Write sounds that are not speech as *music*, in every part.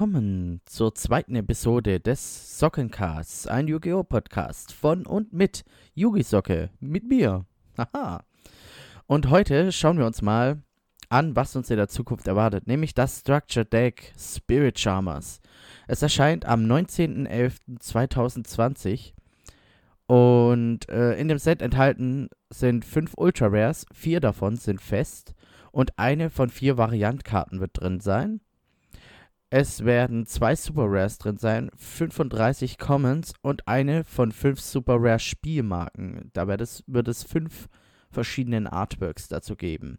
Willkommen zur zweiten Episode des Sockencasts, ein Yu-Gi-Oh! Podcast von und mit Yugi Socke, mit mir. Haha. Und heute schauen wir uns mal an, was uns in der Zukunft erwartet, nämlich das Structure Deck Spirit Charmers. Es erscheint am 19.11.2020 und äh, in dem Set enthalten sind fünf Ultra Rares, vier davon sind fest und eine von vier Variantkarten wird drin sein. Es werden zwei Super Rares drin sein, 35 Commons und eine von fünf Super Rare Spielmarken. Da wird es, wird es fünf verschiedenen Artworks dazu geben.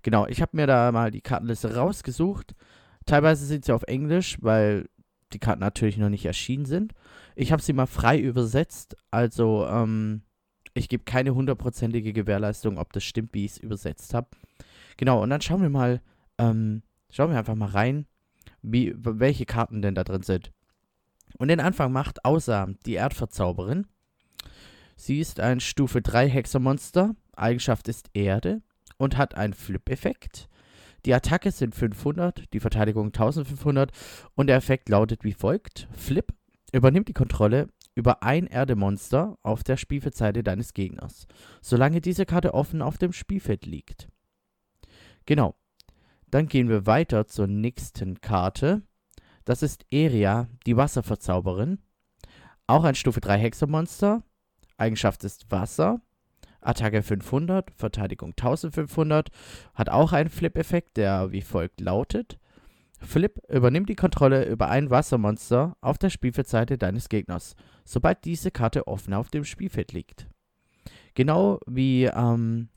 Genau, ich habe mir da mal die Kartenliste rausgesucht. Teilweise sind sie auf Englisch, weil die Karten natürlich noch nicht erschienen sind. Ich habe sie mal frei übersetzt, also ähm, ich gebe keine hundertprozentige Gewährleistung, ob das stimmt, wie ich es übersetzt habe. Genau, und dann schauen wir mal, ähm, schauen wir einfach mal rein, wie, welche Karten denn da drin sind. Und den Anfang macht außer die Erdverzauberin. Sie ist ein Stufe 3 Hexermonster. Eigenschaft ist Erde und hat einen Flip-Effekt. Die Attacke sind 500, die Verteidigung 1500 und der Effekt lautet wie folgt: Flip übernimmt die Kontrolle über ein Erdemonster auf der Spielfeldseite deines Gegners, solange diese Karte offen auf dem Spielfeld liegt. Genau. Dann gehen wir weiter zur nächsten Karte. Das ist Eria, die Wasserverzauberin. Auch ein Stufe 3 Hexermonster. Eigenschaft ist Wasser. Attacke 500, Verteidigung 1500. Hat auch einen Flip-Effekt, der wie folgt lautet. Flip übernimmt die Kontrolle über ein Wassermonster auf der Spielfeldseite deines Gegners, sobald diese Karte offen auf dem Spielfeld liegt. Genau wie, ähm,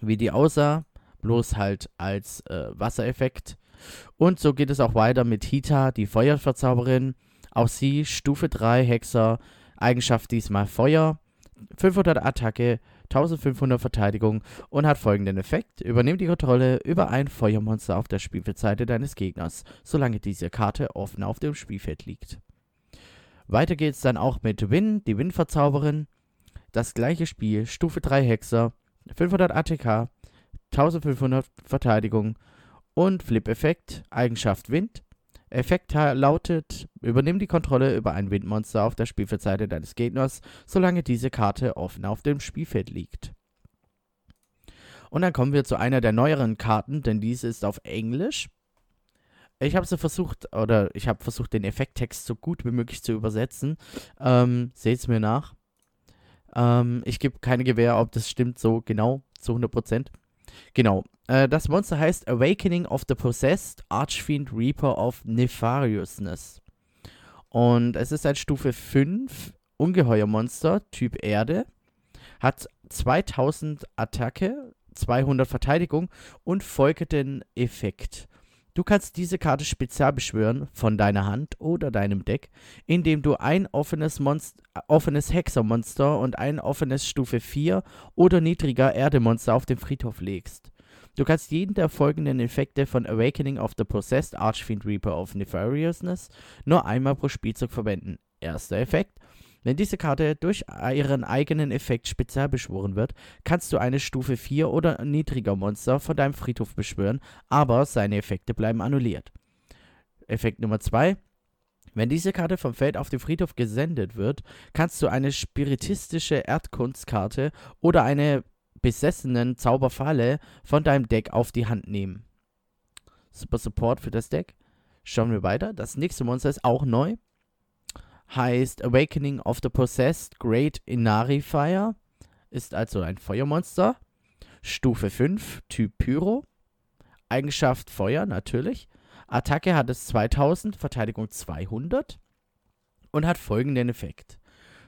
wie die aussah, bloß halt als äh, Wassereffekt. Und so geht es auch weiter mit Hita, die Feuerverzauberin. Auch sie Stufe 3 Hexer, Eigenschaft diesmal Feuer, 500 Attacke, 1500 Verteidigung und hat folgenden Effekt. Übernimmt die Kontrolle über ein Feuermonster auf der Spielfeldseite deines Gegners, solange diese Karte offen auf dem Spielfeld liegt. Weiter geht's dann auch mit Win, die Windverzauberin. Das gleiche Spiel, Stufe 3 Hexer, 500 ATK, 1500 Verteidigung und Flip-Effekt, Eigenschaft Wind. Effekt lautet, übernimm die Kontrolle über ein Windmonster auf der Spielfeldseite deines Gegners, solange diese Karte offen auf dem Spielfeld liegt. Und dann kommen wir zu einer der neueren Karten, denn diese ist auf Englisch. Ich habe sie versucht, oder ich habe versucht, den Effekttext so gut wie möglich zu übersetzen. Ähm, Seht es mir nach. Ähm, ich gebe keine Gewähr, ob das stimmt so genau, zu 100%. Genau. Äh, das Monster heißt Awakening of the Possessed Archfiend Reaper of Nefariousness. Und es ist ein Stufe 5 Ungeheuermonster, Typ Erde. Hat 2000 Attacke, 200 Verteidigung und folgenden Effekt. Du kannst diese Karte spezial beschwören von deiner Hand oder deinem Deck, indem du ein offenes, offenes Hexermonster und ein offenes Stufe 4 oder niedriger Erdemonster auf den Friedhof legst. Du kannst jeden der folgenden Effekte von Awakening of the Possessed Archfiend Reaper of Nefariousness nur einmal pro Spielzug verwenden. Erster Effekt. Wenn diese Karte durch ihren eigenen Effekt spezial beschworen wird, kannst du eine Stufe 4 oder niedriger Monster von deinem Friedhof beschwören, aber seine Effekte bleiben annulliert. Effekt Nummer 2. Wenn diese Karte vom Feld auf den Friedhof gesendet wird, kannst du eine spiritistische Erdkunstkarte oder eine besessenen Zauberfalle von deinem Deck auf die Hand nehmen. Super Support für das Deck. Schauen wir weiter. Das nächste Monster ist auch neu heißt Awakening of the Possessed Great Inari Fire. Ist also ein Feuermonster. Stufe 5, Typ Pyro. Eigenschaft Feuer, natürlich. Attacke hat es 2000, Verteidigung 200. Und hat folgenden Effekt.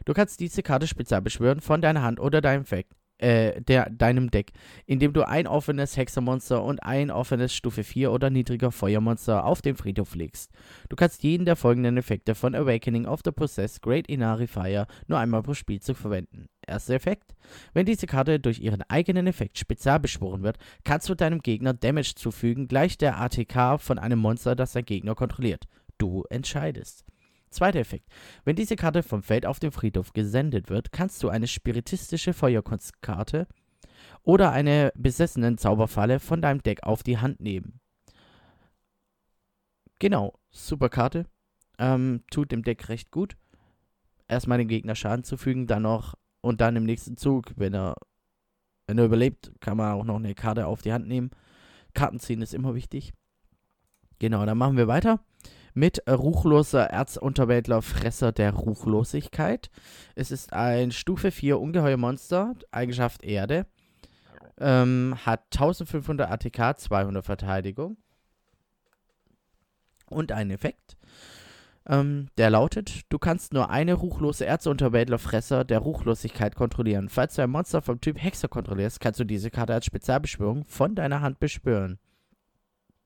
Du kannst diese Karte spezial beschwören von deiner Hand oder deinem Effekt äh, der, deinem Deck, indem du ein offenes Hexermonster und ein offenes Stufe 4 oder niedriger Feuermonster auf den Friedhof legst. Du kannst jeden der folgenden Effekte von Awakening of the Possessed Great Inari Fire nur einmal pro Spielzug verwenden. Erster Effekt. Wenn diese Karte durch ihren eigenen Effekt spezial beschworen wird, kannst du deinem Gegner Damage zufügen, gleich der ATK von einem Monster, das dein Gegner kontrolliert. Du entscheidest. Zweiter Effekt. Wenn diese Karte vom Feld auf den Friedhof gesendet wird, kannst du eine spiritistische Feuerkunstkarte oder eine besessenen Zauberfalle von deinem Deck auf die Hand nehmen. Genau, super Karte. Ähm, tut dem Deck recht gut. Erstmal den Gegner Schaden zufügen, dann noch und dann im nächsten Zug, wenn er, wenn er überlebt, kann man auch noch eine Karte auf die Hand nehmen. Karten ziehen ist immer wichtig. Genau, dann machen wir weiter mit ruchloser Erzunterwäldler Fresser der Ruchlosigkeit. Es ist ein Stufe 4 Ungeheuermonster, Eigenschaft Erde. Ähm, hat 1500 ATK, 200 Verteidigung. Und einen Effekt. Ähm, der lautet, du kannst nur eine ruchlose Erzunterwäldlerfresser der Ruchlosigkeit kontrollieren. Falls du ein Monster vom Typ Hexer kontrollierst, kannst du diese Karte als Spezialbeschwörung von deiner Hand beschwören.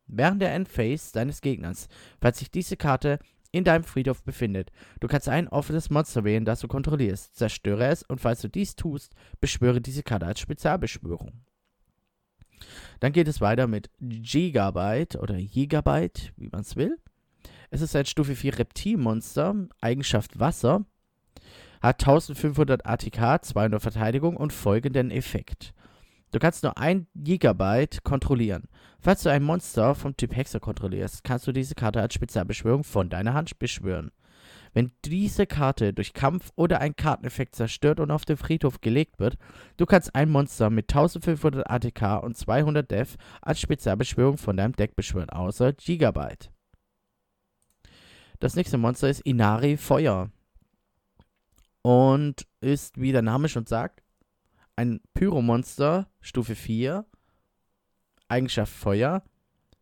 Während der Endphase deines Gegners, falls sich diese Karte in deinem Friedhof befindet. Du kannst ein offenes Monster wählen, das du kontrollierst. Zerstöre es und falls du dies tust, beschwöre diese Karte als Spezialbeschwörung. Dann geht es weiter mit Gigabyte oder Gigabyte, wie man es will. Es ist ein Stufe 4 Reptilmonster, Eigenschaft Wasser, hat 1500 ATK, 200 Verteidigung und folgenden Effekt. Du kannst nur ein Gigabyte kontrollieren. Falls du ein Monster vom Typ Hexer kontrollierst, kannst du diese Karte als Spezialbeschwörung von deiner Hand beschwören. Wenn diese Karte durch Kampf oder ein Karteneffekt zerstört und auf den Friedhof gelegt wird, du kannst ein Monster mit 1500 ATK und 200 Def als Spezialbeschwörung von deinem Deck beschwören, außer Gigabyte. Das nächste Monster ist Inari Feuer. Und ist, wie der Name schon sagt, ein Pyromonster, Stufe 4. Eigenschaft Feuer.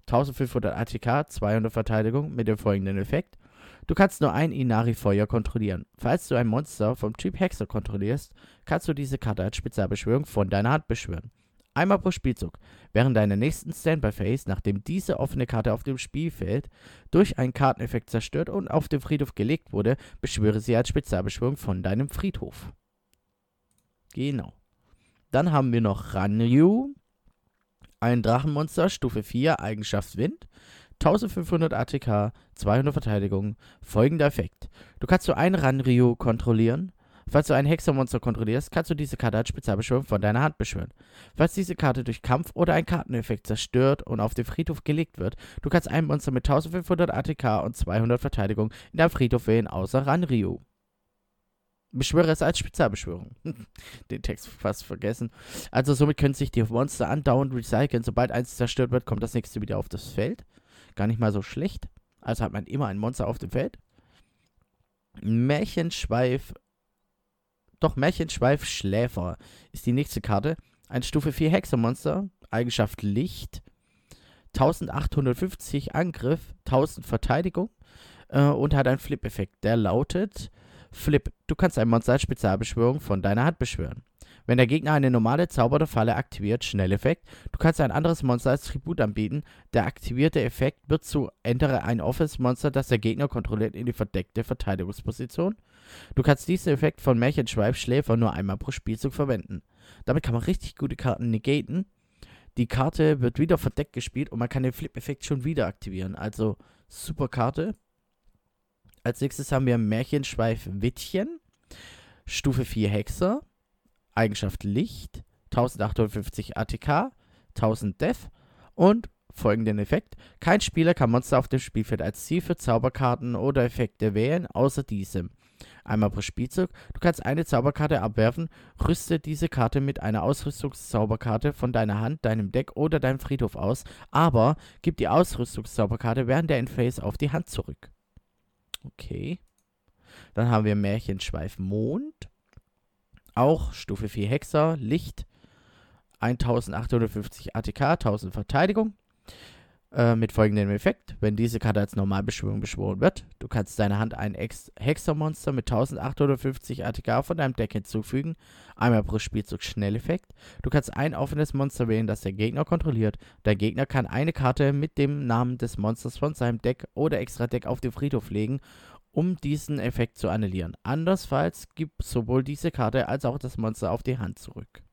1500 ATK, 200 Verteidigung mit dem folgenden Effekt. Du kannst nur ein Inari Feuer kontrollieren. Falls du ein Monster vom Typ Hexer kontrollierst, kannst du diese Karte als Spezialbeschwörung von deiner Hand beschwören. Einmal pro Spielzug. Während deiner nächsten Standby-Phase, nachdem diese offene Karte auf dem Spielfeld durch einen Karteneffekt zerstört und auf den Friedhof gelegt wurde, beschwöre sie als Spezialbeschwörung von deinem Friedhof. Genau. Dann haben wir noch Ranryu. Ein Drachenmonster, Stufe 4, Eigenschaft Wind. 1500 ATK, 200 Verteidigung. Folgender Effekt. Du kannst nur einen Ranryu kontrollieren. Falls du ein Hexermonster kontrollierst, kannst du diese Karte als Spezialbeschwörung von deiner Hand beschwören. Falls diese Karte durch Kampf oder einen Karteneffekt zerstört und auf den Friedhof gelegt wird, du kannst ein Monster mit 1500 ATK und 200 Verteidigung in deinem Friedhof wählen, außer Ranryu. Beschwöre es als Spezialbeschwörung. *laughs* Den Text fast vergessen. Also somit können sich die Monster andauernd recyceln. Sobald eins zerstört wird, kommt das nächste wieder auf das Feld. Gar nicht mal so schlecht. Also hat man immer ein Monster auf dem Feld. Märchenschweif doch Märchenschweif Schläfer ist die nächste Karte. Ein Stufe 4 Hexermonster, Eigenschaft Licht, 1850 Angriff, 1000 Verteidigung äh, und hat einen Flip-Effekt. Der lautet: Flip, du kannst ein Monster als Spezialbeschwörung von deiner Hand beschwören. Wenn der Gegner eine normale Zauber oder Falle aktiviert, Schnelleffekt, du kannst ein anderes Monster als Tribut anbieten. Der aktivierte Effekt wird zu ändere ein Offense-Monster, das der Gegner kontrolliert, in die verdeckte Verteidigungsposition. Du kannst diesen Effekt von Märchenschweif Schläfer nur einmal pro Spielzug verwenden. Damit kann man richtig gute Karten negaten. Die Karte wird wieder verdeckt gespielt und man kann den Flip-Effekt schon wieder aktivieren. Also super Karte. Als nächstes haben wir Märchenschweif Wittchen. Stufe 4 Hexer. Eigenschaft Licht. 1850 ATK. 1000 Def. Und folgenden Effekt. Kein Spieler kann Monster auf dem Spielfeld als Ziel für Zauberkarten oder Effekte wählen, außer diesem einmal pro Spielzug. Du kannst eine Zauberkarte abwerfen, rüste diese Karte mit einer Ausrüstungszauberkarte von deiner Hand, deinem Deck oder deinem Friedhof aus, aber gib die Ausrüstungszauberkarte während der Endphase auf die Hand zurück. Okay. Dann haben wir Märchenschweif Mond. Auch Stufe 4 Hexer, Licht, 1850 ATK, 1000 Verteidigung. Äh, mit folgendem Effekt. Wenn diese Karte als Normalbeschwörung beschworen wird, du kannst deiner Hand ein Ex Hexermonster mit 1850 ATK von deinem Deck hinzufügen. Einmal pro Spielzug Schnelleffekt. Du kannst ein offenes Monster wählen, das der Gegner kontrolliert. Der Gegner kann eine Karte mit dem Namen des Monsters von seinem Deck oder Extra-Deck auf den Friedhof legen, um diesen Effekt zu annullieren. Andersfalls gibt sowohl diese Karte als auch das Monster auf die Hand zurück.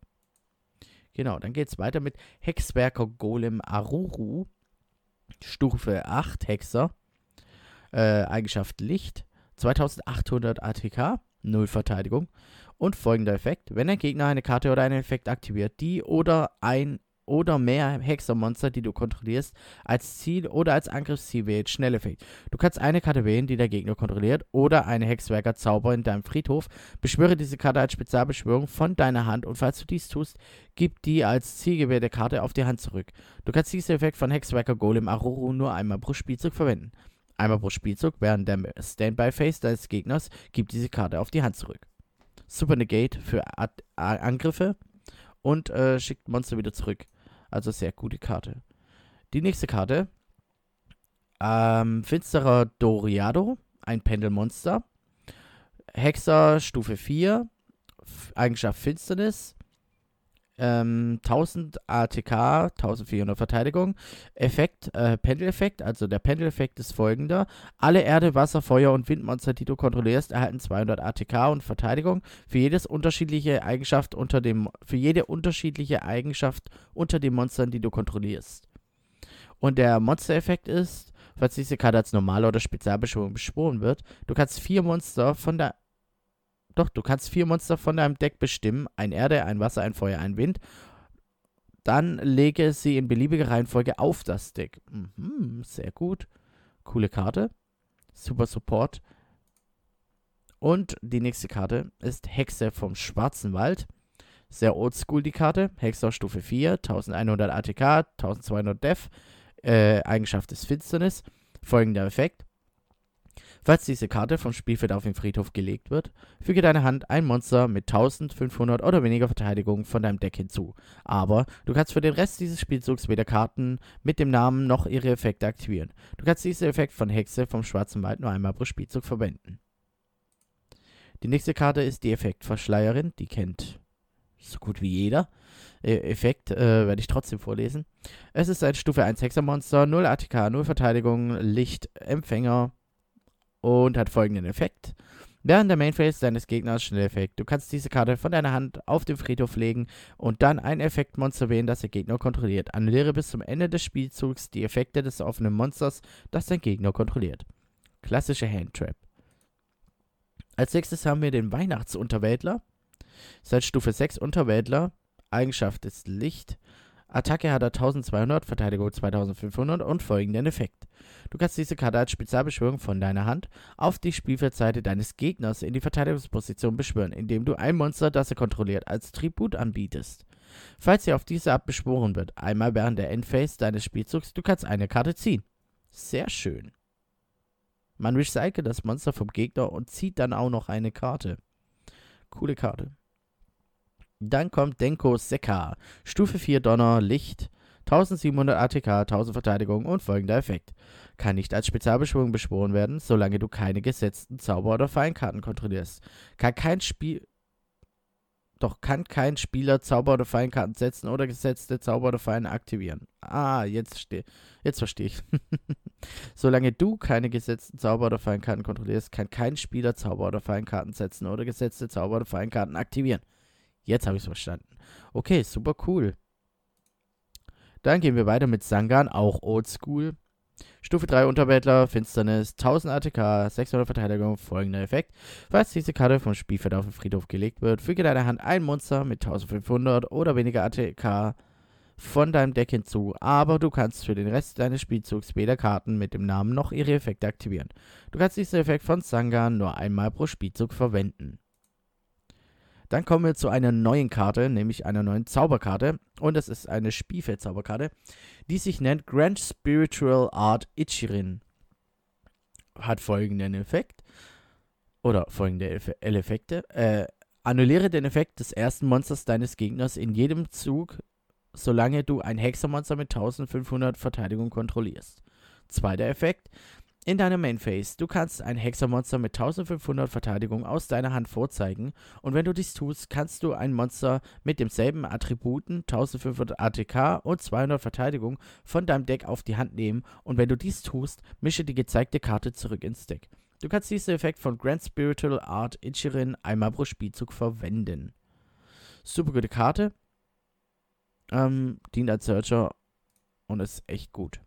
Genau, dann geht es weiter mit Hexwerker Golem Aruru. Stufe 8 Hexer. Äh, Eigenschaft Licht. 2800 ATK. 0 Verteidigung. Und folgender Effekt. Wenn ein Gegner eine Karte oder einen Effekt aktiviert, die oder ein oder mehr Hexermonster, die du kontrollierst, als Ziel oder als Angriffsziel wählt. Schnelleffekt. Du kannst eine Karte wählen, die der Gegner kontrolliert, oder eine Hexwerker-Zauber in deinem Friedhof. Beschwöre diese Karte als Spezialbeschwörung von deiner Hand und falls du dies tust, gib die als zielgewählte Karte auf die Hand zurück. Du kannst diesen Effekt von Hexwerker Golem Aruru nur einmal pro Spielzug verwenden. Einmal pro Spielzug während der Standby-Phase deines Gegners gib diese Karte auf die Hand zurück. Super Negate für Ad Angriffe und äh, schickt Monster wieder zurück. Also sehr gute Karte. Die nächste Karte. Ähm, Finsterer Doriado, ein Pendelmonster. Hexer Stufe 4, Eigenschaft Finsternis, ähm, 1000 ATK, 1400 Verteidigung. Effekt, äh, Pendeleffekt, also der Pendeleffekt ist folgender. Alle Erde, Wasser, Feuer und Windmonster, die du kontrollierst, erhalten 200 ATK und Verteidigung. Für jedes unterschiedliche Eigenschaft unter dem, für jede unterschiedliche Eigenschaft unter den Monstern, die du kontrollierst. Und der Monstereffekt ist, falls diese Karte als normale oder Spezialbeschwörung beschworen wird, du kannst vier Monster von der doch, du kannst vier Monster von deinem Deck bestimmen. Ein Erde, ein Wasser, ein Feuer, ein Wind. Dann lege sie in beliebiger Reihenfolge auf das Deck. Mhm, sehr gut. Coole Karte. Super Support. Und die nächste Karte ist Hexe vom Schwarzen Wald. Sehr oldschool die Karte. Hexer Stufe 4, 1100 ATK, 1200 Def. Äh, Eigenschaft des Finsternis. Folgender Effekt. Falls diese Karte vom Spielfeld auf den Friedhof gelegt wird, füge deine Hand ein Monster mit 1500 oder weniger Verteidigung von deinem Deck hinzu. Aber du kannst für den Rest dieses Spielzugs weder Karten mit dem Namen noch ihre Effekte aktivieren. Du kannst diesen Effekt von Hexe vom Schwarzen Wald nur einmal pro Spielzug verwenden. Die nächste Karte ist die Effektverschleierin, die kennt so gut wie jeder. E Effekt äh, werde ich trotzdem vorlesen. Es ist ein Stufe 1 Hexermonster, 0 ATK, 0 Verteidigung, Licht, Empfänger, und hat folgenden Effekt. Während der Mainphase deines Gegners Schnelleffekt. Du kannst diese Karte von deiner Hand auf den Friedhof legen und dann ein Effektmonster wählen, das der Gegner kontrolliert. Annulliere bis zum Ende des Spielzugs die Effekte des offenen Monsters, das dein Gegner kontrolliert. Klassische Handtrap. Als nächstes haben wir den Weihnachtsunterwäldler. Seit Stufe 6 Unterwäldler. Eigenschaft ist Licht. Attacke hat er 1200, Verteidigung 2500 und folgenden Effekt. Du kannst diese Karte als Spezialbeschwörung von deiner Hand auf die Spielfeldseite deines Gegners in die Verteidigungsposition beschwören, indem du ein Monster, das er kontrolliert, als Tribut anbietest. Falls sie auf diese Art beschworen wird, einmal während der Endphase deines Spielzugs, du kannst eine Karte ziehen. Sehr schön. Man recycelt das Monster vom Gegner und zieht dann auch noch eine Karte. Coole Karte. Dann kommt Denko Sekka. Stufe 4 Donner, Licht, 1700 ATK, 1000 Verteidigung und folgender Effekt. Kann nicht als Spezialbeschwörung beschworen werden, solange du keine gesetzten Zauber- oder Feinkarten kontrollierst. Kann kein Spiel. Doch kann kein Spieler Zauber- oder Feinkarten setzen oder gesetzte Zauber oder Feinde aktivieren. Ah, jetzt, jetzt verstehe ich. *laughs* Solange du keine gesetzten Zauber- oder Feinkarten kontrollierst, kann kein Spieler Zauber- oder Feinkarten setzen oder gesetzte Zauber- oder Feinkarten aktivieren. Jetzt habe ich es verstanden. Okay, super cool. Dann gehen wir weiter mit Sangan, auch Oldschool. Stufe 3 Unterwäldler, Finsternis, 1000 ATK, 600 Verteidigung, folgender Effekt. Falls diese Karte vom Spielfeld auf den Friedhof gelegt wird, füge deiner Hand ein Monster mit 1500 oder weniger ATK von deinem Deck hinzu, aber du kannst für den Rest deines Spielzugs weder Karten mit dem Namen noch ihre Effekte aktivieren. Du kannst diesen Effekt von Sangan nur einmal pro Spielzug verwenden. Dann kommen wir zu einer neuen Karte, nämlich einer neuen Zauberkarte. Und das ist eine Spielfeld-Zauberkarte, die sich nennt Grand Spiritual Art Ichirin. Hat folgenden Effekt. Oder folgende Eff Effekte. Äh, annulliere den Effekt des ersten Monsters deines Gegners in jedem Zug, solange du ein Hexermonster mit 1500 Verteidigung kontrollierst. Zweiter Effekt. In deiner Main Phase, du kannst ein Hexermonster mit 1500 Verteidigung aus deiner Hand vorzeigen und wenn du dies tust, kannst du ein Monster mit demselben Attributen, 1500 ATK und 200 Verteidigung von deinem Deck auf die Hand nehmen und wenn du dies tust, mische die gezeigte Karte zurück ins Deck. Du kannst diesen Effekt von Grand Spiritual Art Ichirin einmal pro Spielzug verwenden. Super gute Karte. Ähm, dient als Searcher und ist echt gut.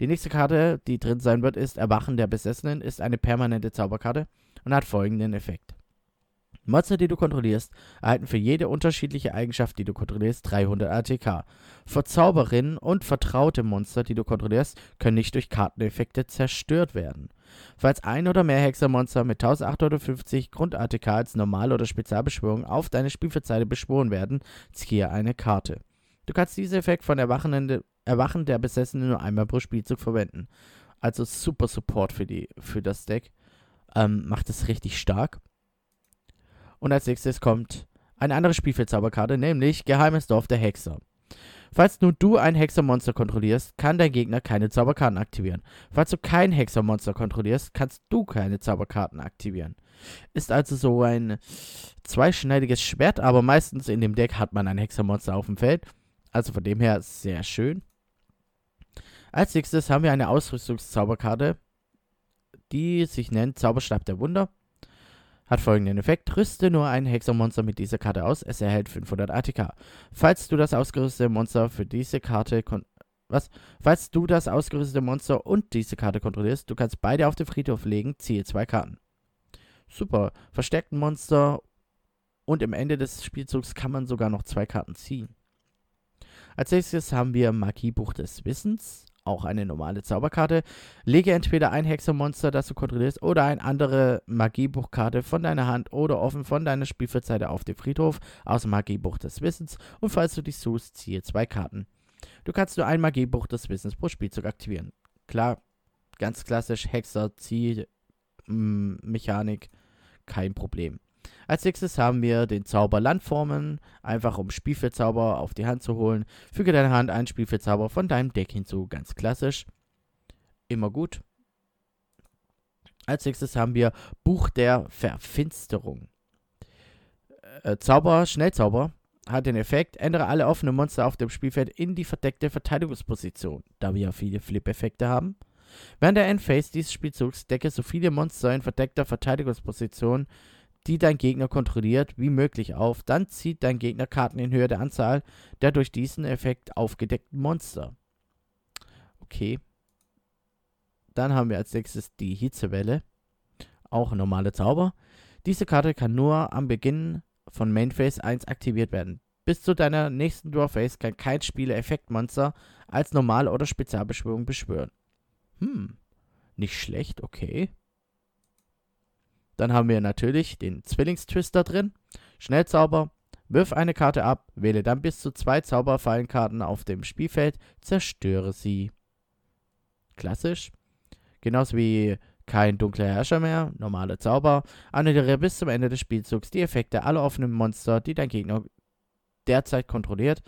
Die nächste Karte, die drin sein wird, ist Erwachen der Besessenen, ist eine permanente Zauberkarte und hat folgenden Effekt. Monster, die du kontrollierst, erhalten für jede unterschiedliche Eigenschaft, die du kontrollierst, 300 ATK. Verzauberinnen und vertraute Monster, die du kontrollierst, können nicht durch Karteneffekte zerstört werden. Falls ein oder mehr Hexermonster mit 1850 Grund-ATK als Normal- oder Spezialbeschwörung auf deine Spielfeldseite beschworen werden, ziehe eine Karte. Du kannst diesen Effekt von Erwachen, Erwachen der Besessenen nur einmal pro Spielzug verwenden. Also super Support für, die, für das Deck. Ähm, macht es richtig stark. Und als nächstes kommt eine andere Spielfeldzauberkarte, nämlich Geheimes Dorf der Hexer. Falls nur du ein Hexermonster kontrollierst, kann dein Gegner keine Zauberkarten aktivieren. Falls du kein Hexermonster kontrollierst, kannst du keine Zauberkarten aktivieren. Ist also so ein zweischneidiges Schwert, aber meistens in dem Deck hat man ein Hexermonster auf dem Feld. Also von dem her sehr schön. Als nächstes haben wir eine Ausrüstungszauberkarte, die sich nennt Zauberstab der Wunder. Hat folgenden Effekt. Rüste nur ein Hexermonster mit dieser Karte aus. Es erhält 500 ATK. Falls du das ausgerüstete Monster für diese Karte was? Falls du das ausgerüstete Monster und diese Karte kontrollierst, du kannst beide auf den Friedhof legen, ziehe zwei Karten. Super. Verstärkten Monster und im Ende des Spielzugs kann man sogar noch zwei Karten ziehen. Als nächstes haben wir Magiebuch des Wissens auch eine normale Zauberkarte. Lege entweder ein Hexermonster, das du kontrollierst, oder eine andere Magiebuchkarte von deiner Hand oder offen von deiner Spielfeldseite auf den Friedhof aus dem Magiebuch des Wissens. Und falls du dich suchst, ziehe zwei Karten. Du kannst nur ein Magiebuch des Wissens pro Spielzug aktivieren. Klar, ganz klassisch Hexer, Zieh, Mechanik, kein Problem. Als nächstes haben wir den Zauber Landformen, einfach um Spielfeldzauber auf die Hand zu holen. Füge deiner Hand einen Spielfeldzauber von deinem Deck hinzu, ganz klassisch. Immer gut. Als nächstes haben wir Buch der Verfinsterung. Äh, Zauber, Schnellzauber, hat den Effekt, ändere alle offenen Monster auf dem Spielfeld in die verdeckte Verteidigungsposition, da wir ja viele Flip-Effekte haben. Während der Endphase dieses Spielzugs decke so viele Monster in verdeckter Verteidigungsposition die dein Gegner kontrolliert, wie möglich auf. Dann zieht dein Gegner Karten in Höhe der Anzahl der durch diesen Effekt aufgedeckten Monster. Okay. Dann haben wir als nächstes die Hitzewelle. Auch normale Zauber. Diese Karte kann nur am Beginn von Main Phase 1 aktiviert werden. Bis zu deiner nächsten Draw Phase kann kein Spieler Effektmonster als Normal- oder Spezialbeschwörung beschwören. Hm, nicht schlecht, okay. Dann haben wir natürlich den Zwillingstwister drin. Schnellzauber. Wirf eine Karte ab, wähle dann bis zu zwei Zauberfallenkarten auf dem Spielfeld, zerstöre sie. Klassisch. Genauso wie kein dunkler Herrscher mehr, normale Zauber. Annulliere bis zum Ende des Spielzugs die Effekte aller offenen Monster, die dein Gegner derzeit kontrolliert.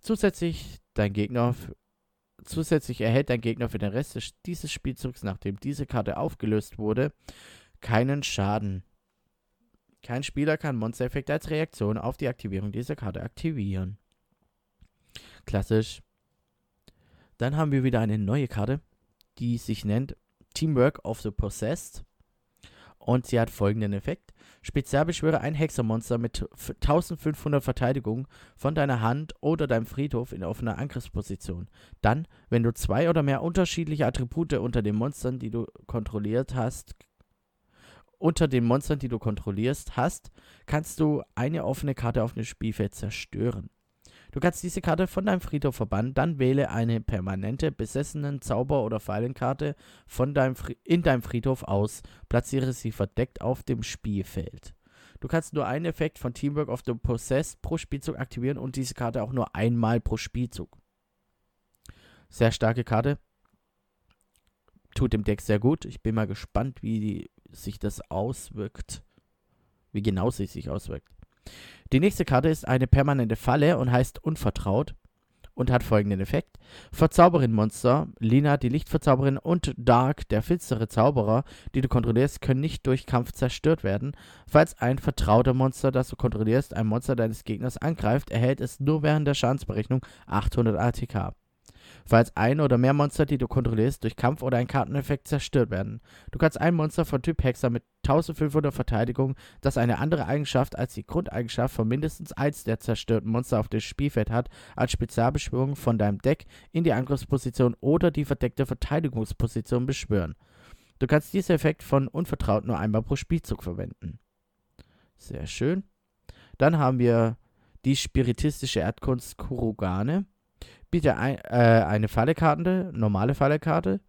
Zusätzlich, dein Gegner, zusätzlich erhält dein Gegner für den Rest des, dieses Spielzugs, nachdem diese Karte aufgelöst wurde, keinen Schaden. Kein Spieler kann Monster-Effekt als Reaktion auf die Aktivierung dieser Karte aktivieren. Klassisch. Dann haben wir wieder eine neue Karte, die sich nennt Teamwork of the Possessed. Und sie hat folgenden Effekt. Spezialbeschwöre ein Hexermonster mit 1500 Verteidigung von deiner Hand oder deinem Friedhof in offener Angriffsposition. Dann, wenn du zwei oder mehr unterschiedliche Attribute unter den Monstern, die du kontrolliert hast, unter den Monstern, die du kontrollierst, hast, kannst du eine offene Karte auf dem Spielfeld zerstören. Du kannst diese Karte von deinem Friedhof verbannen, dann wähle eine permanente besessenen Zauber- oder Fallenkarte von deinem in deinem Friedhof aus, platziere sie verdeckt auf dem Spielfeld. Du kannst nur einen Effekt von Teamwork of the Possessed pro Spielzug aktivieren und diese Karte auch nur einmal pro Spielzug. Sehr starke Karte. Tut dem Deck sehr gut. Ich bin mal gespannt, wie die sich das auswirkt. Wie genau sie sich auswirkt. Die nächste Karte ist eine permanente Falle und heißt Unvertraut und hat folgenden Effekt. Verzauberin-Monster, Lina, die Lichtverzauberin und Dark, der finstere Zauberer, die du kontrollierst, können nicht durch Kampf zerstört werden. Falls ein vertrauter Monster, das du kontrollierst, ein Monster deines Gegners angreift, erhält es nur während der Schadensberechnung 800 ATK falls ein oder mehr Monster, die du kontrollierst, durch Kampf oder einen Karteneffekt zerstört werden. Du kannst ein Monster von Typ Hexer mit 1500 Verteidigung, das eine andere Eigenschaft als die Grundeigenschaft von mindestens eins der zerstörten Monster auf dem Spielfeld hat, als Spezialbeschwörung von deinem Deck in die Angriffsposition oder die verdeckte Verteidigungsposition beschwören. Du kannst diesen Effekt von Unvertraut nur einmal pro Spielzug verwenden. Sehr schön. Dann haben wir die spiritistische Erdkunst Kurugane. Biete ein, äh, eine Fallekarte, normale Fallekarte.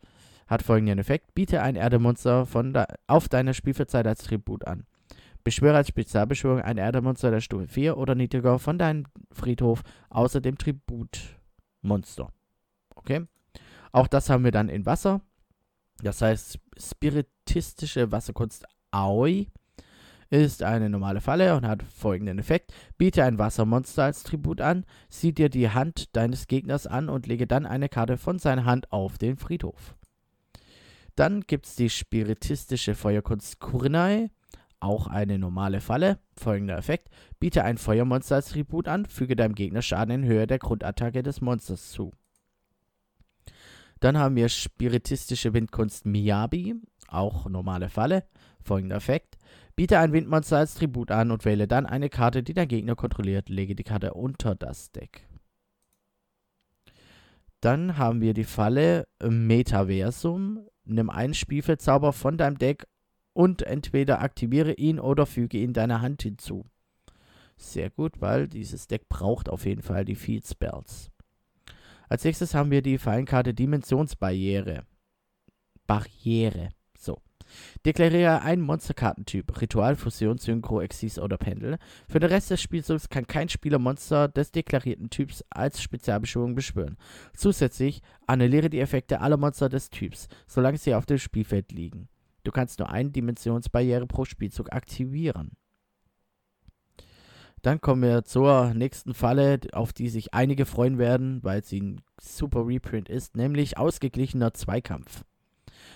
Hat folgenden Effekt. Biete ein Erdemonster von de auf deiner Spielfeldzeit als Tribut an. Beschwöre als Spezialbeschwörung ein Erdemonster der Stufe 4 oder niedriger von deinem Friedhof außer dem Tributmonster. Okay? Auch das haben wir dann in Wasser. Das heißt, spiritistische Wasserkunst Aoi ist eine normale Falle und hat folgenden Effekt. Biete ein Wassermonster als Tribut an, sieh dir die Hand deines Gegners an und lege dann eine Karte von seiner Hand auf den Friedhof. Dann gibt es die spiritistische Feuerkunst Kurinai, auch eine normale Falle. Folgender Effekt. Biete ein Feuermonster als Tribut an, füge deinem Gegner Schaden in Höhe der Grundattacke des Monsters zu. Dann haben wir spiritistische Windkunst Miyabi, auch normale Falle. Folgender Effekt. Biete ein Windmonster als Tribut an und wähle dann eine Karte, die dein Gegner kontrolliert. Lege die Karte unter das Deck. Dann haben wir die Falle Metaversum. Nimm einen Spielfeldzauber von deinem Deck und entweder aktiviere ihn oder füge ihn deiner Hand hinzu. Sehr gut, weil dieses Deck braucht auf jeden Fall die Field Spells. Als nächstes haben wir die Fallenkarte Dimensionsbarriere. Barriere. Deklariere einen Monsterkartentyp, Ritual, Fusion, Synchro, Exis oder Pendel. Für den Rest des Spielzugs kann kein Spieler Monster des deklarierten Typs als Spezialbeschwörung beschwören. Zusätzlich annulliere die Effekte aller Monster des Typs, solange sie auf dem Spielfeld liegen. Du kannst nur eine Dimensionsbarriere pro Spielzug aktivieren. Dann kommen wir zur nächsten Falle, auf die sich einige freuen werden, weil sie ein super Reprint ist, nämlich ausgeglichener Zweikampf.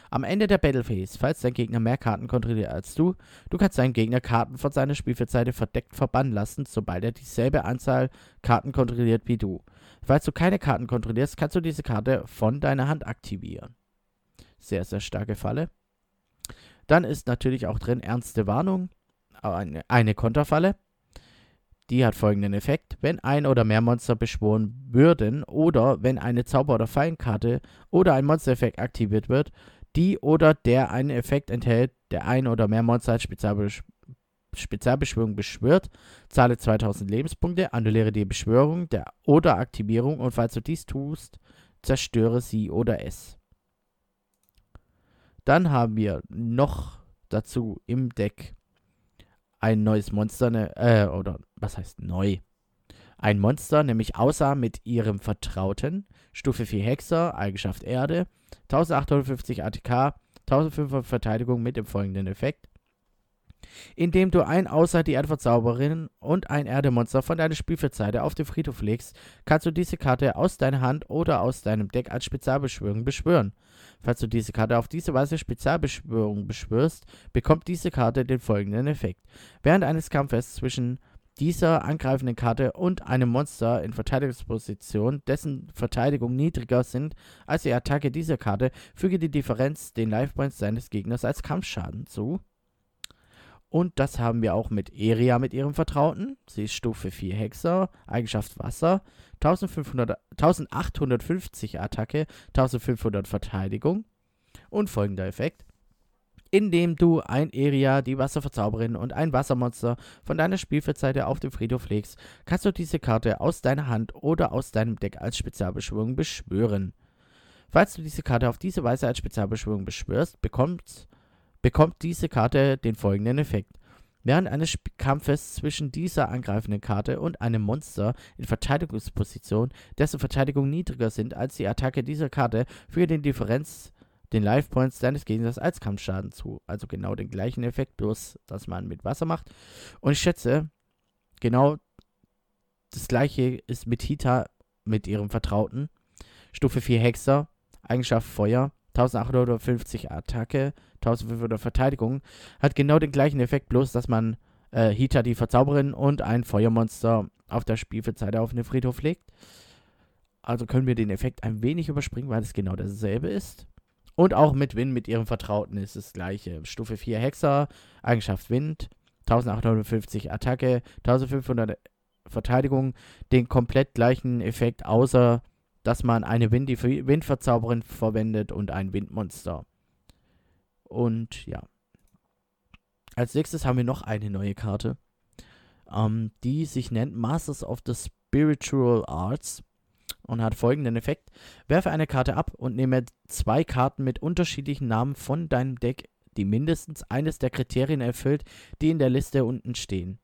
Am Ende der Battle Phase, falls dein Gegner mehr Karten kontrolliert als du, du kannst deinen Gegner Karten von seiner Spielfeldseite verdeckt verbannen lassen, sobald er dieselbe Anzahl Karten kontrolliert wie du. Falls du keine Karten kontrollierst, kannst du diese Karte von deiner Hand aktivieren. Sehr, sehr starke Falle. Dann ist natürlich auch drin ernste Warnung, eine, eine Konterfalle. Die hat folgenden Effekt. Wenn ein oder mehr Monster beschworen würden oder wenn eine Zauber- oder Fallenkarte oder ein Monstereffekt aktiviert wird, die oder der einen Effekt enthält, der ein oder mehr Monster als Spezialbesch Spezialbeschwörung beschwört, zahle 2000 Lebenspunkte, annulliere die Beschwörung der oder Aktivierung und falls du dies tust, zerstöre sie oder es. Dann haben wir noch dazu im Deck ein neues Monster, ne, äh, oder was heißt neu? Ein Monster, nämlich außer mit ihrem Vertrauten, Stufe 4 Hexer, Eigenschaft Erde, 1850 ATK, 1500 Verteidigung mit dem folgenden Effekt. Indem du ein außer die Antwortzauberin und ein Erdemonster von deiner Spielfeldseite auf den Friedhof legst, kannst du diese Karte aus deiner Hand oder aus deinem Deck als Spezialbeschwörung beschwören. Falls du diese Karte auf diese Weise Spezialbeschwörung beschwörst, bekommt diese Karte den folgenden Effekt. Während eines Kampfes zwischen dieser angreifenden Karte und einem Monster in Verteidigungsposition, dessen Verteidigung niedriger sind als die Attacke dieser Karte, füge die Differenz den Life Points seines Gegners als Kampfschaden zu. Und das haben wir auch mit Eria mit ihrem Vertrauten. Sie ist Stufe 4 Hexer, Eigenschaft Wasser, 1500, 1850 Attacke, 1500 Verteidigung. Und folgender Effekt. Indem du ein Eria, die Wasserverzauberin und ein Wassermonster von deiner Spielfeldseite auf den Friedhof legst, kannst du diese Karte aus deiner Hand oder aus deinem Deck als Spezialbeschwörung beschwören. Falls du diese Karte auf diese Weise als Spezialbeschwörung beschwörst, bekommst bekommt diese Karte den folgenden Effekt. Während eines Sp Kampfes zwischen dieser angreifenden Karte und einem Monster in Verteidigungsposition, dessen Verteidigung niedriger sind als die Attacke dieser Karte, führe den Differenz den Life Points deines Gegners als Kampfschaden zu. Also genau den gleichen Effekt, bloß dass man mit Wasser macht. Und ich schätze, genau das gleiche ist mit Hita, mit ihrem Vertrauten. Stufe 4 Hexer, Eigenschaft Feuer, 1850 Attacke, 1500 Verteidigung. Hat genau den gleichen Effekt, bloß dass man äh, Hita die Verzauberin und ein Feuermonster auf der Spielfeldseite auf den Friedhof legt. Also können wir den Effekt ein wenig überspringen, weil es genau dasselbe ist. Und auch mit Wind, mit ihrem Vertrauten ist das gleiche. Stufe 4 Hexer, Eigenschaft Wind, 1850 Attacke, 1500 Verteidigung, den komplett gleichen Effekt, außer dass man eine Wind Windverzauberin verwendet und ein Windmonster. Und ja. Als nächstes haben wir noch eine neue Karte. ähm, die sich nennt Masters of the Spiritual Arts und hat folgenden Effekt. Werfe eine Karte ab und nehme zwei Karten mit unterschiedlichen Namen von deinem Deck, die mindestens eines der Kriterien erfüllt, die in der Liste unten stehen.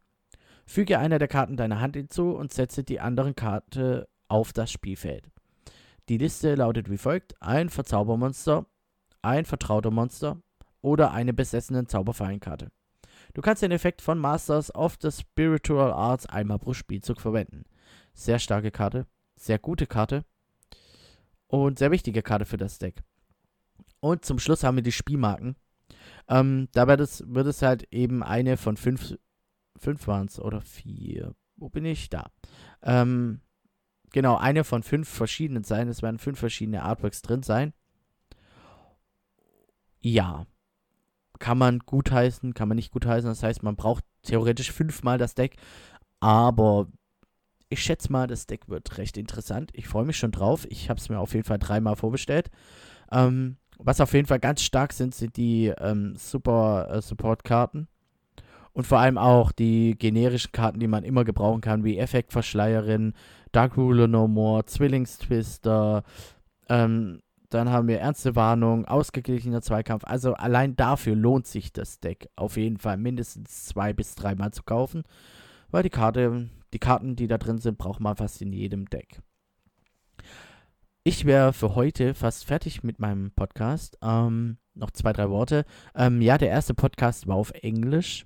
Füge eine der Karten deiner Hand hinzu und setze die andere Karte auf das Spielfeld. Die Liste lautet wie folgt: ein Verzaubermonster, ein vertrauter Monster oder eine besessene Zauberfallenkarte. Du kannst den Effekt von Masters of the Spiritual Arts einmal pro Spielzug verwenden. Sehr starke Karte, sehr gute Karte und sehr wichtige Karte für das Deck. Und zum Schluss haben wir die Spielmarken. Ähm, dabei das, wird es halt eben eine von fünf, fünf waren es oder vier. Wo bin ich? Da. Ähm, genau, eine von fünf verschiedenen sein. Es werden fünf verschiedene Artworks drin sein. Ja. Kann man gutheißen, kann man nicht gutheißen. Das heißt, man braucht theoretisch fünfmal das Deck. Aber ich schätze mal, das Deck wird recht interessant. Ich freue mich schon drauf. Ich habe es mir auf jeden Fall dreimal vorbestellt. Ähm, was auf jeden Fall ganz stark sind, sind die ähm, Super äh, Support-Karten. Und vor allem auch die generischen Karten, die man immer gebrauchen kann, wie Effektverschleierin, Dark Ruler No More, Zwillingstwister. Ähm, dann haben wir Ernste Warnung, ausgeglichener Zweikampf. Also allein dafür lohnt sich das Deck auf jeden Fall mindestens zwei bis dreimal zu kaufen. Weil die Karte, die Karten, die da drin sind, braucht man fast in jedem Deck. Ich wäre für heute fast fertig mit meinem Podcast. Ähm, noch zwei, drei Worte. Ähm, ja, der erste Podcast war auf Englisch.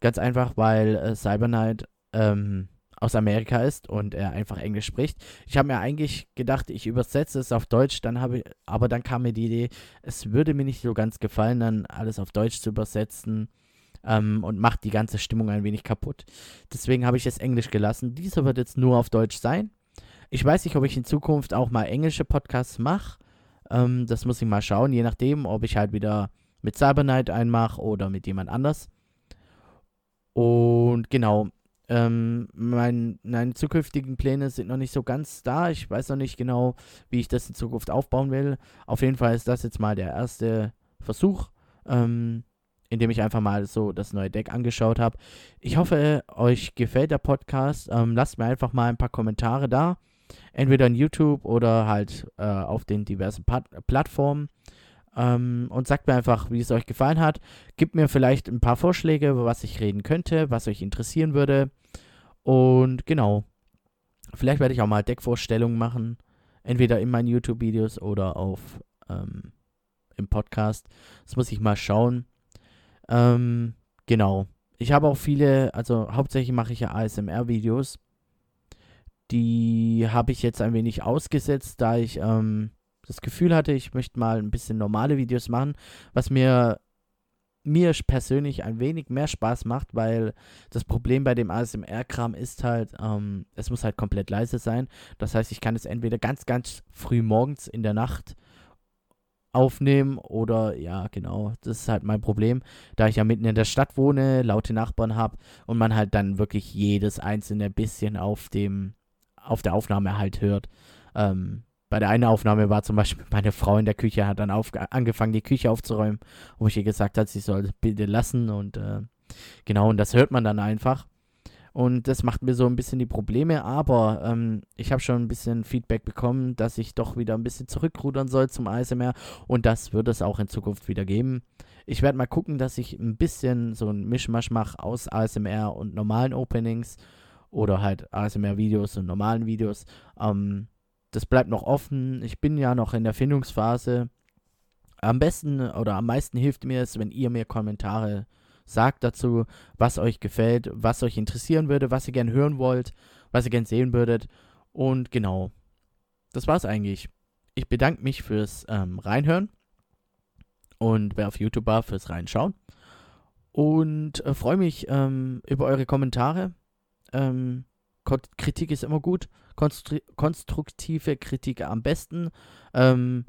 Ganz einfach, weil äh, Cyberknight ähm, aus Amerika ist und er einfach Englisch spricht. Ich habe mir eigentlich gedacht, ich übersetze es auf Deutsch, dann habe aber dann kam mir die Idee, es würde mir nicht so ganz gefallen, dann alles auf Deutsch zu übersetzen ähm, und macht die ganze Stimmung ein wenig kaputt. Deswegen habe ich es Englisch gelassen. Dieser wird jetzt nur auf Deutsch sein. Ich weiß nicht, ob ich in Zukunft auch mal englische Podcasts mache. Ähm, das muss ich mal schauen, je nachdem, ob ich halt wieder mit Cybernight einmache oder mit jemand anders. Und genau, ähm, mein, meine zukünftigen Pläne sind noch nicht so ganz da. Ich weiß noch nicht genau, wie ich das in Zukunft aufbauen will. Auf jeden Fall ist das jetzt mal der erste Versuch, ähm, in dem ich einfach mal so das neue Deck angeschaut habe. Ich hoffe, euch gefällt der Podcast. Ähm, lasst mir einfach mal ein paar Kommentare da entweder in YouTube oder halt äh, auf den diversen Pat Plattformen. Ähm, und sagt mir einfach, wie es euch gefallen hat. Gebt mir vielleicht ein paar Vorschläge, über was ich reden könnte, was euch interessieren würde. Und genau. Vielleicht werde ich auch mal Deckvorstellungen machen. Entweder in meinen YouTube-Videos oder auf ähm, im Podcast. Das muss ich mal schauen. Ähm, genau. Ich habe auch viele, also hauptsächlich mache ich ja ASMR-Videos. Die habe ich jetzt ein wenig ausgesetzt, da ich ähm, das Gefühl hatte, ich möchte mal ein bisschen normale Videos machen, was mir mir persönlich ein wenig mehr Spaß macht, weil das Problem bei dem ASMR-Kram ist halt, ähm, es muss halt komplett leise sein. Das heißt, ich kann es entweder ganz, ganz früh morgens in der Nacht aufnehmen oder ja, genau, das ist halt mein Problem, da ich ja mitten in der Stadt wohne, laute Nachbarn habe und man halt dann wirklich jedes einzelne bisschen auf dem auf der Aufnahme halt hört. Ähm, bei der einen Aufnahme war zum Beispiel *laughs* meine Frau in der Küche, hat dann angefangen, die Küche aufzuräumen, wo ich ihr gesagt habe, sie soll bitte lassen und äh, genau, und das hört man dann einfach. Und das macht mir so ein bisschen die Probleme, aber ähm, ich habe schon ein bisschen Feedback bekommen, dass ich doch wieder ein bisschen zurückrudern soll zum ASMR und das wird es auch in Zukunft wieder geben. Ich werde mal gucken, dass ich ein bisschen so ein Mischmasch mache aus ASMR und normalen Openings oder halt ASMR-Videos und normalen Videos. Ähm, das bleibt noch offen. Ich bin ja noch in der Findungsphase. Am besten oder am meisten hilft mir es, wenn ihr mir Kommentare sagt dazu, was euch gefällt, was euch interessieren würde, was ihr gern hören wollt, was ihr gern sehen würdet. Und genau, das war's eigentlich. Ich bedanke mich fürs ähm, Reinhören und wer auf YouTube war, fürs Reinschauen. Und äh, freue mich ähm, über eure Kommentare. Ähm, Kritik ist immer gut. Konstru konstruktive Kritik am besten. Ähm,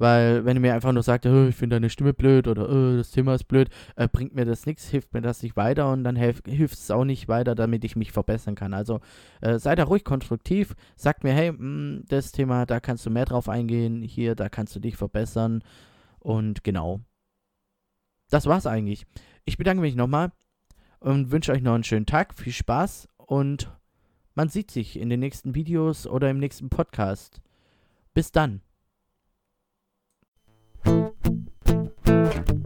weil, wenn ihr mir einfach nur sagt, oh, ich finde deine Stimme blöd oder oh, das Thema ist blöd, äh, bringt mir das nichts, hilft mir das nicht weiter und dann hilft es auch nicht weiter, damit ich mich verbessern kann. Also äh, seid da ruhig konstruktiv, sagt mir, hey, mh, hm, das Thema, da kannst du mehr drauf eingehen, hier, da kannst du dich verbessern und genau. Das war's eigentlich. Ich bedanke mich nochmal und wünsche euch noch einen schönen Tag, viel Spaß und man sieht sich in den nächsten Videos oder im nächsten Podcast. Bis dann. Thank you.